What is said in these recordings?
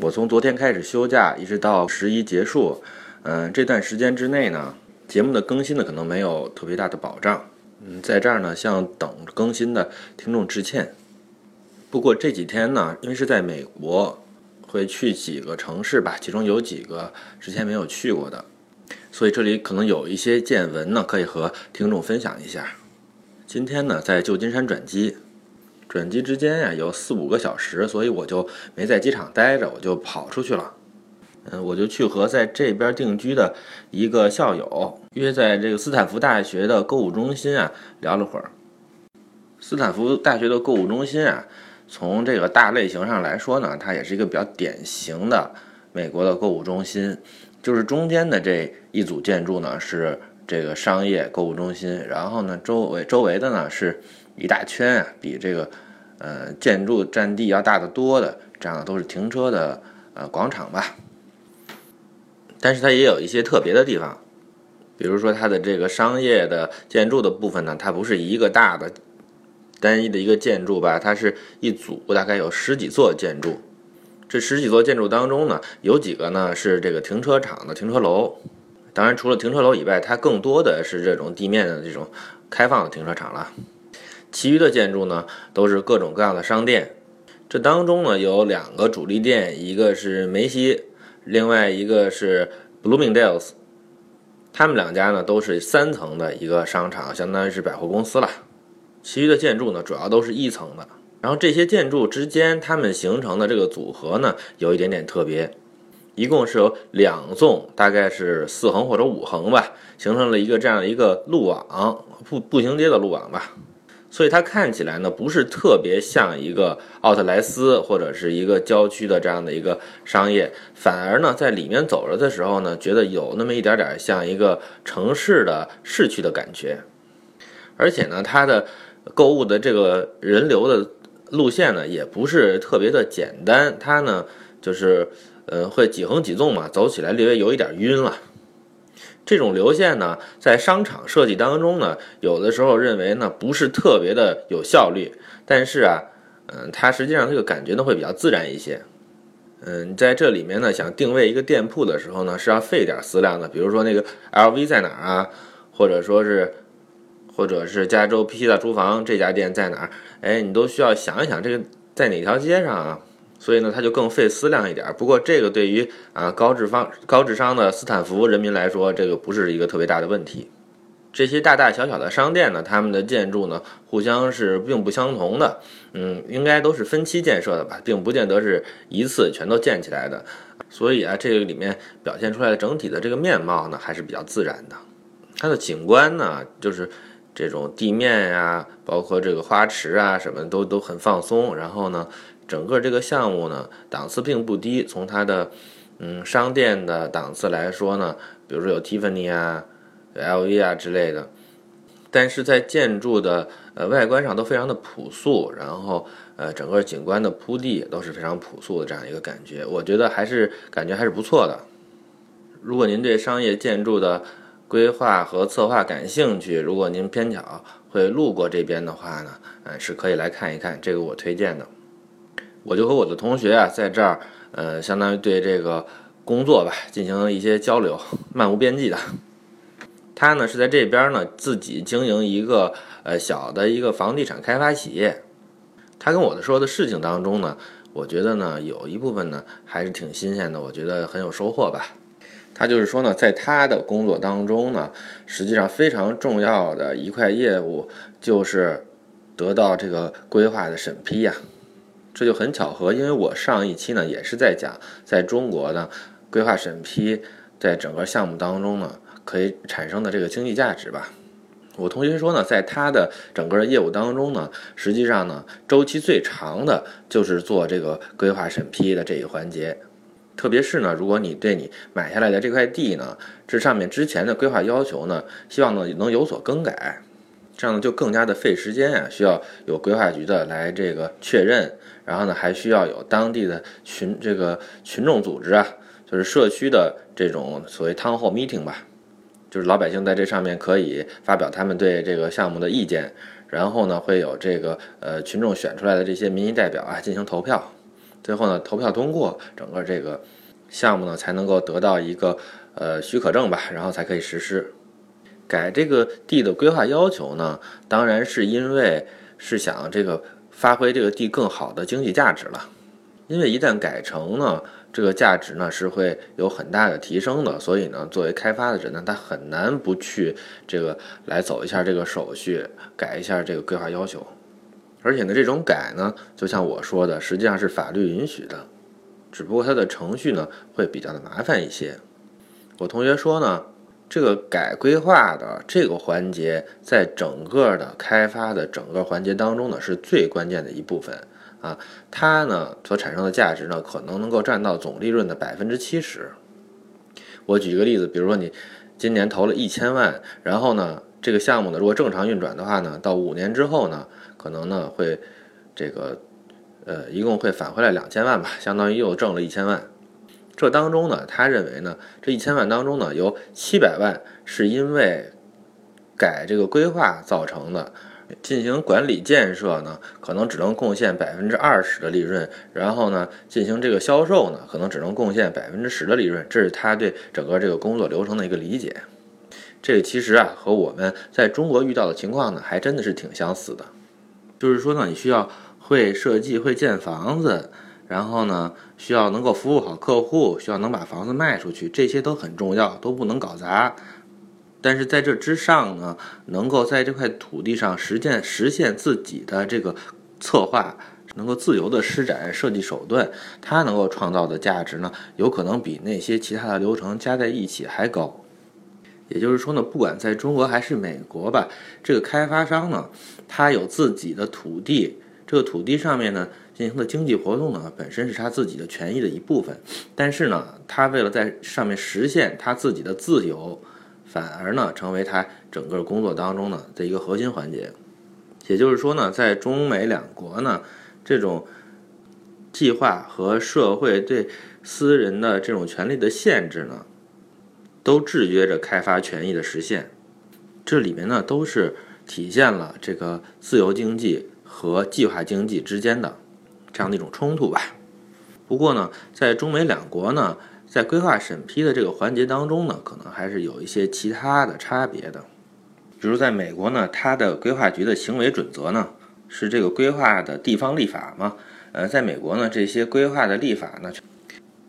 我从昨天开始休假，一直到十一结束，嗯，这段时间之内呢，节目的更新呢可能没有特别大的保障，嗯，在这儿呢向等更新的听众致歉。不过这几天呢，因为是在美国，会去几个城市吧，其中有几个之前没有去过的，所以这里可能有一些见闻呢，可以和听众分享一下。今天呢，在旧金山转机。转机之间呀有四五个小时，所以我就没在机场待着，我就跑出去了。嗯，我就去和在这边定居的一个校友约在这个斯坦福大学的购物中心啊聊了会儿。斯坦福大学的购物中心啊，从这个大类型上来说呢，它也是一个比较典型的美国的购物中心。就是中间的这一组建筑呢是这个商业购物中心，然后呢周围周围的呢是。一大圈啊，比这个，呃，建筑占地要大得多的，这样都是停车的呃广场吧。但是它也有一些特别的地方，比如说它的这个商业的建筑的部分呢，它不是一个大的单一的一个建筑吧，它是一组，大概有十几座建筑。这十几座建筑当中呢，有几个呢是这个停车场的停车楼。当然，除了停车楼以外，它更多的是这种地面的这种开放的停车场了。其余的建筑呢，都是各种各样的商店。这当中呢，有两个主力店，一个是梅西，另外一个是 Bloomingdale's。他们两家呢，都是三层的一个商场，相当于是百货公司了。其余的建筑呢，主要都是一层的。然后这些建筑之间，它们形成的这个组合呢，有一点点特别。一共是有两纵，大概是四横或者五横吧，形成了一个这样的一个路网，步步行街的路网吧。所以它看起来呢，不是特别像一个奥特莱斯或者是一个郊区的这样的一个商业，反而呢，在里面走着的时候呢，觉得有那么一点点像一个城市的市区的感觉。而且呢，它的购物的这个人流的路线呢，也不是特别的简单，它呢就是，呃，会几横几纵嘛，走起来略微有一点晕了。这种流线呢，在商场设计当中呢，有的时候认为呢不是特别的有效率，但是啊，嗯，它实际上这个感觉呢会比较自然一些。嗯，在这里面呢，想定位一个店铺的时候呢，是要费点思量的。比如说那个 LV 在哪儿啊，或者说是，或者是加州披萨厨房这家店在哪儿？哎，你都需要想一想这个在哪条街上啊。所以呢，它就更费思量一点。不过这个对于啊高智方高智商的斯坦福人民来说，这个不是一个特别大的问题。这些大大小小的商店呢，他们的建筑呢，互相是并不相同的。嗯，应该都是分期建设的吧，并不见得是一次全都建起来的。所以啊，这个里面表现出来的整体的这个面貌呢，还是比较自然的。它的景观呢，就是这种地面呀，包括这个花池啊，什么都都很放松。然后呢。整个这个项目呢，档次并不低。从它的嗯商店的档次来说呢，比如说有 Tiffany 啊、LV 啊之类的，但是在建筑的呃外观上都非常的朴素，然后呃整个景观的铺地都是非常朴素的这样一个感觉，我觉得还是感觉还是不错的。如果您对商业建筑的规划和策划感兴趣，如果您偏巧会路过这边的话呢，呃是可以来看一看，这个我推荐的。我就和我的同学啊，在这儿，呃，相当于对这个工作吧进行一些交流，漫无边际的。他呢是在这边呢自己经营一个呃小的一个房地产开发企业。他跟我的说的事情当中呢，我觉得呢有一部分呢还是挺新鲜的，我觉得很有收获吧。他就是说呢，在他的工作当中呢，实际上非常重要的一块业务就是得到这个规划的审批呀。这就很巧合，因为我上一期呢也是在讲，在中国呢，规划审批在整个项目当中呢可以产生的这个经济价值吧。我同学说呢，在他的整个业务当中呢，实际上呢周期最长的就是做这个规划审批的这一环节，特别是呢，如果你对你买下来的这块地呢，这上面之前的规划要求呢，希望呢能有所更改。这样呢就更加的费时间呀，需要有规划局的来这个确认，然后呢还需要有当地的群这个群众组织啊，就是社区的这种所谓 town hall meeting 吧，就是老百姓在这上面可以发表他们对这个项目的意见，然后呢会有这个呃群众选出来的这些民意代表啊进行投票，最后呢投票通过，整个这个项目呢才能够得到一个呃许可证吧，然后才可以实施。改这个地的规划要求呢，当然是因为是想这个发挥这个地更好的经济价值了。因为一旦改成呢，这个价值呢是会有很大的提升的，所以呢，作为开发的人呢，他很难不去这个来走一下这个手续，改一下这个规划要求。而且呢，这种改呢，就像我说的，实际上是法律允许的，只不过它的程序呢会比较的麻烦一些。我同学说呢，这个改规划的这个环节，在整个的开发的整个环节当中呢，是最关键的一部分。啊，它呢所产生的价值呢，可能能够占到总利润的百分之七十。我举一个例子，比如说你今年投了一千万，然后呢，这个项目呢，如果正常运转的话呢，到五年之后呢，可能呢会这个呃，一共会返回来两千万吧，相当于又挣了一千万。这当中呢，他认为呢，这一千万当中呢，有七百万是因为改这个规划造成的。进行管理建设呢，可能只能贡献百分之二十的利润，然后呢，进行这个销售呢，可能只能贡献百分之十的利润，这是他对整个这个工作流程的一个理解。这个其实啊，和我们在中国遇到的情况呢，还真的是挺相似的。就是说呢，你需要会设计、会建房子，然后呢，需要能够服务好客户，需要能把房子卖出去，这些都很重要，都不能搞砸。但是在这之上呢，能够在这块土地上实践实现自己的这个策划，能够自由的施展设计手段，它能够创造的价值呢，有可能比那些其他的流程加在一起还高。也就是说呢，不管在中国还是美国吧，这个开发商呢，他有自己的土地，这个土地上面呢进行的经济活动呢，本身是他自己的权益的一部分。但是呢，他为了在上面实现他自己的自由。反而呢，成为他整个工作当中呢的一个核心环节。也就是说呢，在中美两国呢，这种计划和社会对私人的这种权利的限制呢，都制约着开发权益的实现。这里面呢，都是体现了这个自由经济和计划经济之间的这样的一种冲突吧。不过呢，在中美两国呢。在规划审批的这个环节当中呢，可能还是有一些其他的差别的。比如在美国呢，它的规划局的行为准则呢，是这个规划的地方立法嘛。呃，在美国呢，这些规划的立法呢，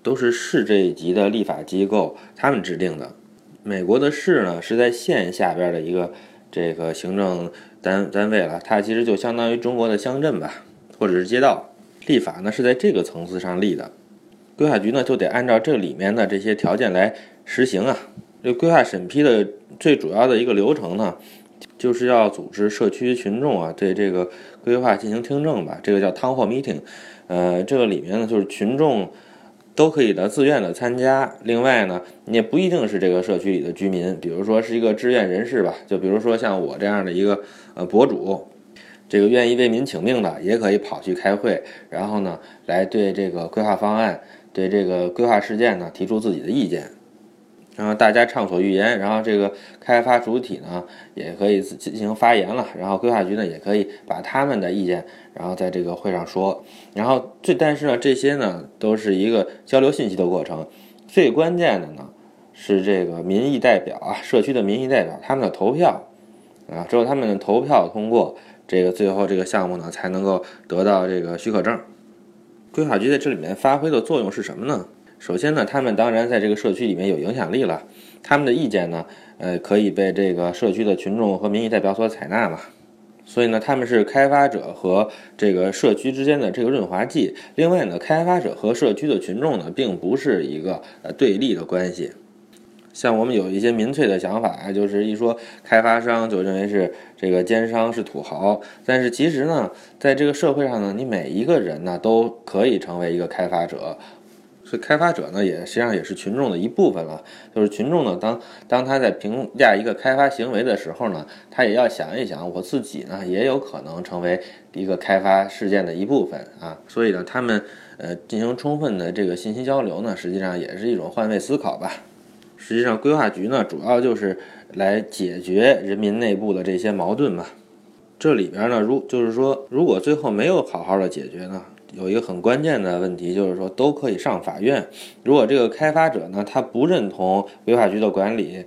都是市这一级的立法机构他们制定的。美国的市呢，是在县下边的一个这个行政单单位了，它其实就相当于中国的乡镇吧，或者是街道。立法呢，是在这个层次上立的。规划局呢就得按照这里面的这些条件来实行啊。这规划审批的最主要的一个流程呢，就是要组织社区群众啊对这个规划进行听证吧，这个叫 town hall meeting。呃，这个里面呢就是群众都可以的自愿的参加。另外呢，你也不一定是这个社区里的居民，比如说是一个志愿人士吧，就比如说像我这样的一个呃博主，这个愿意为民请命的，也可以跑去开会，然后呢来对这个规划方案。对这个规划事件呢提出自己的意见，然后大家畅所欲言，然后这个开发主体呢也可以进行发言了，然后规划局呢也可以把他们的意见，然后在这个会上说，然后最但是呢这些呢都是一个交流信息的过程，最关键的呢是这个民意代表啊，社区的民意代表他们的投票啊，只有他们的投票通过，这个最后这个项目呢才能够得到这个许可证。规划局在这里面发挥的作用是什么呢？首先呢，他们当然在这个社区里面有影响力了，他们的意见呢，呃，可以被这个社区的群众和民意代表所采纳嘛。所以呢，他们是开发者和这个社区之间的这个润滑剂。另外呢，开发者和社区的群众呢，并不是一个呃对立的关系。像我们有一些民粹的想法，就是一说开发商就认为是这个奸商是土豪，但是其实呢，在这个社会上呢，你每一个人呢都可以成为一个开发者，所以开发者呢也实际上也是群众的一部分了。就是群众呢，当当他在评价一个开发行为的时候呢，他也要想一想，我自己呢也有可能成为一个开发事件的一部分啊。所以呢，他们呃进行充分的这个信息交流呢，实际上也是一种换位思考吧。实际上，规划局呢，主要就是来解决人民内部的这些矛盾嘛。这里边呢，如就是说，如果最后没有好好的解决呢，有一个很关键的问题，就是说都可以上法院。如果这个开发者呢，他不认同规划局的管理，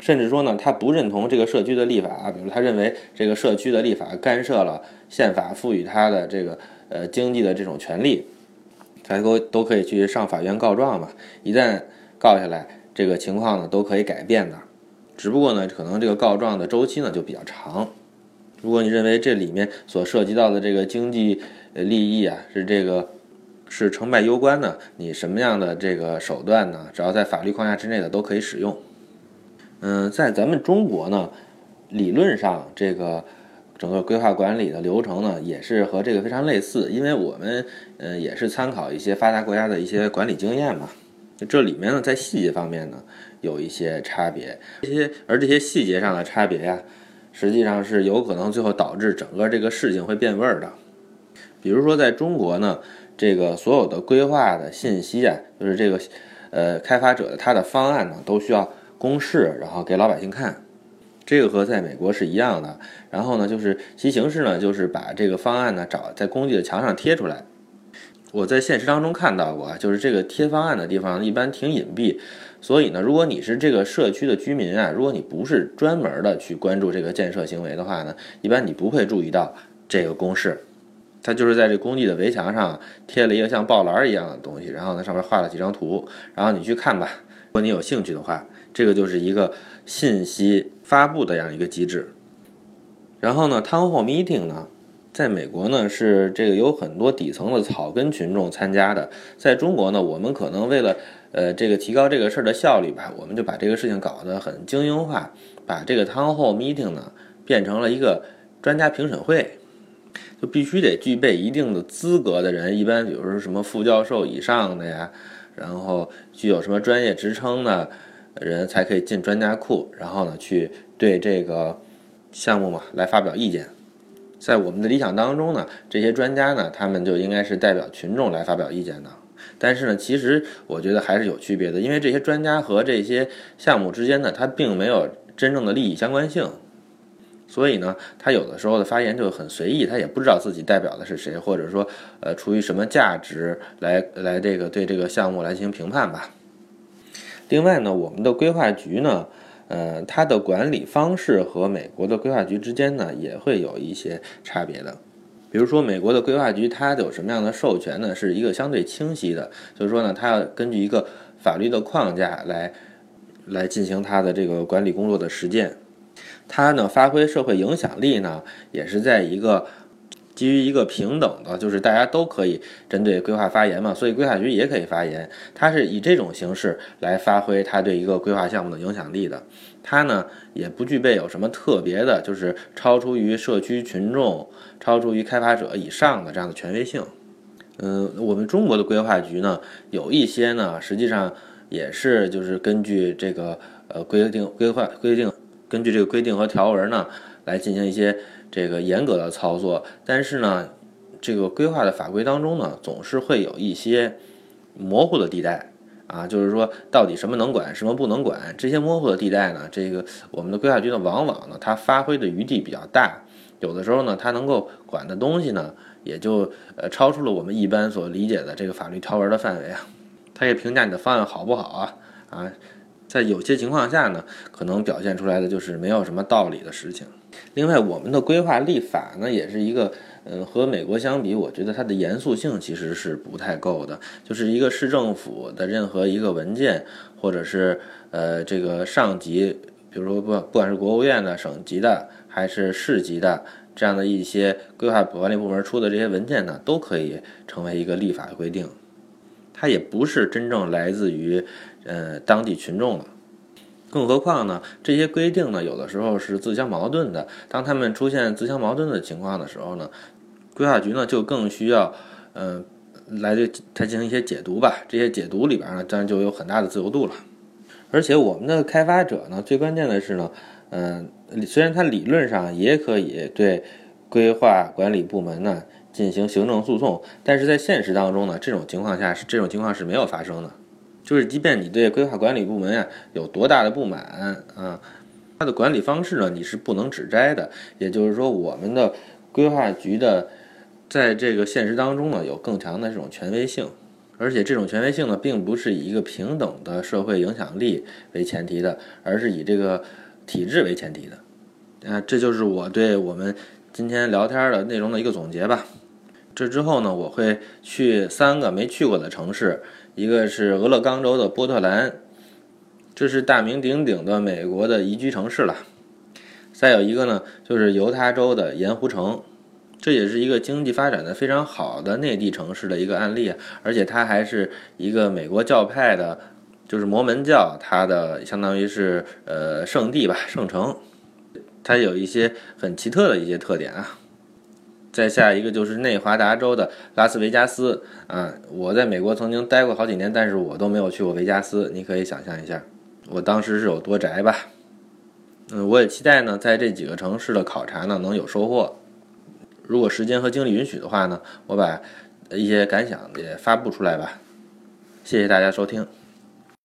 甚至说呢，他不认同这个社区的立法，比如他认为这个社区的立法干涉了宪法赋予他的这个呃经济的这种权利，他都都可以去上法院告状嘛。一旦告下来，这个情况呢都可以改变的。只不过呢，可能这个告状的周期呢就比较长。如果你认为这里面所涉及到的这个经济利益啊是这个是成败攸关的，你什么样的这个手段呢？只要在法律框架之内的都可以使用。嗯，在咱们中国呢，理论上这个整个规划管理的流程呢也是和这个非常类似，因为我们嗯也是参考一些发达国家的一些管理经验嘛。这里面呢在细节方面呢有一些差别，这些而这些细节上的差别呀。实际上是有可能最后导致整个这个事情会变味儿的。比如说，在中国呢，这个所有的规划的信息啊，就是这个呃开发者的他的方案呢，都需要公示，然后给老百姓看。这个和在美国是一样的。然后呢，就是其形式呢，就是把这个方案呢找在工地的墙上贴出来。我在现实当中看到过啊，就是这个贴方案的地方一般挺隐蔽。所以呢，如果你是这个社区的居民啊，如果你不是专门的去关注这个建设行为的话呢，一般你不会注意到这个公示。它就是在这工地的围墙上贴了一个像报栏一样的东西，然后呢上面画了几张图，然后你去看吧。如果你有兴趣的话，这个就是一个信息发布的这样一个机制。然后呢，town hall meeting 呢，在美国呢是这个有很多底层的草根群众参加的，在中国呢，我们可能为了呃，这个提高这个事儿的效率吧，我们就把这个事情搞得很精英化，把这个 town hall meeting 呢变成了一个专家评审会，就必须得具备一定的资格的人，一般比如说什么副教授以上的呀，然后具有什么专业职称的人才可以进专家库，然后呢去对这个项目嘛来发表意见。在我们的理想当中呢，这些专家呢，他们就应该是代表群众来发表意见的。但是呢，其实我觉得还是有区别的，因为这些专家和这些项目之间呢，它并没有真正的利益相关性，所以呢，他有的时候的发言就很随意，他也不知道自己代表的是谁，或者说，呃，出于什么价值来来这个对这个项目来进行评判吧。另外呢，我们的规划局呢，呃，它的管理方式和美国的规划局之间呢，也会有一些差别的。比如说，美国的规划局它有什么样的授权呢？是一个相对清晰的，就是说呢，它要根据一个法律的框架来来进行它的这个管理工作的实践。它呢，发挥社会影响力呢，也是在一个基于一个平等的，就是大家都可以针对规划发言嘛，所以规划局也可以发言。它是以这种形式来发挥它对一个规划项目的影响力的。它呢也不具备有什么特别的，就是超出于社区群众、超出于开发者以上的这样的权威性。嗯，我们中国的规划局呢，有一些呢，实际上也是就是根据这个呃规定、规划规定，根据这个规定和条文呢，来进行一些这个严格的操作。但是呢，这个规划的法规当中呢，总是会有一些模糊的地带。啊，就是说，到底什么能管，什么不能管，这些模糊的地带呢？这个我们的规划局呢，往往呢，它发挥的余地比较大，有的时候呢，它能够管的东西呢，也就呃超出了我们一般所理解的这个法律条文的范围啊。它也评价你的方案好不好啊？啊，在有些情况下呢，可能表现出来的就是没有什么道理的事情。另外，我们的规划立法呢，也是一个。嗯，和美国相比，我觉得它的严肃性其实是不太够的。就是一个市政府的任何一个文件，或者是呃这个上级，比如说不不管是国务院的、省级的，还是市级的这样的一些规划管理部门出的这些文件呢，都可以成为一个立法规定。它也不是真正来自于呃当地群众的。更何况呢，这些规定呢，有的时候是自相矛盾的。当他们出现自相矛盾的情况的时候呢，规划局呢就更需要，嗯，来对它进行一些解读吧。这些解读里边呢，当然就有很大的自由度了。而且我们的开发者呢，最关键的是呢，嗯，虽然它理论上也可以对规划管理部门呢进行行政诉讼，但是在现实当中呢，这种情况下是这种情况是没有发生的。就是即便你对规划管理部门呀有多大的不满啊，它的管理方式呢你是不能指摘的。也就是说，我们的规划局的。在这个现实当中呢，有更强的这种权威性，而且这种权威性呢，并不是以一个平等的社会影响力为前提的，而是以这个体制为前提的。啊，这就是我对我们今天聊天的内容的一个总结吧。这之后呢，我会去三个没去过的城市，一个是俄勒冈州的波特兰，这是大名鼎鼎的美国的宜居城市了。再有一个呢，就是犹他州的盐湖城。这也是一个经济发展的非常好的内地城市的一个案例，而且它还是一个美国教派的，就是摩门教，它的相当于是呃圣地吧，圣城，它有一些很奇特的一些特点啊。再下一个就是内华达州的拉斯维加斯啊，我在美国曾经待过好几年，但是我都没有去过维加斯，你可以想象一下，我当时是有多宅吧。嗯，我也期待呢，在这几个城市的考察呢能有收获。如果时间和精力允许的话呢，我把一些感想也发布出来吧。谢谢大家收听。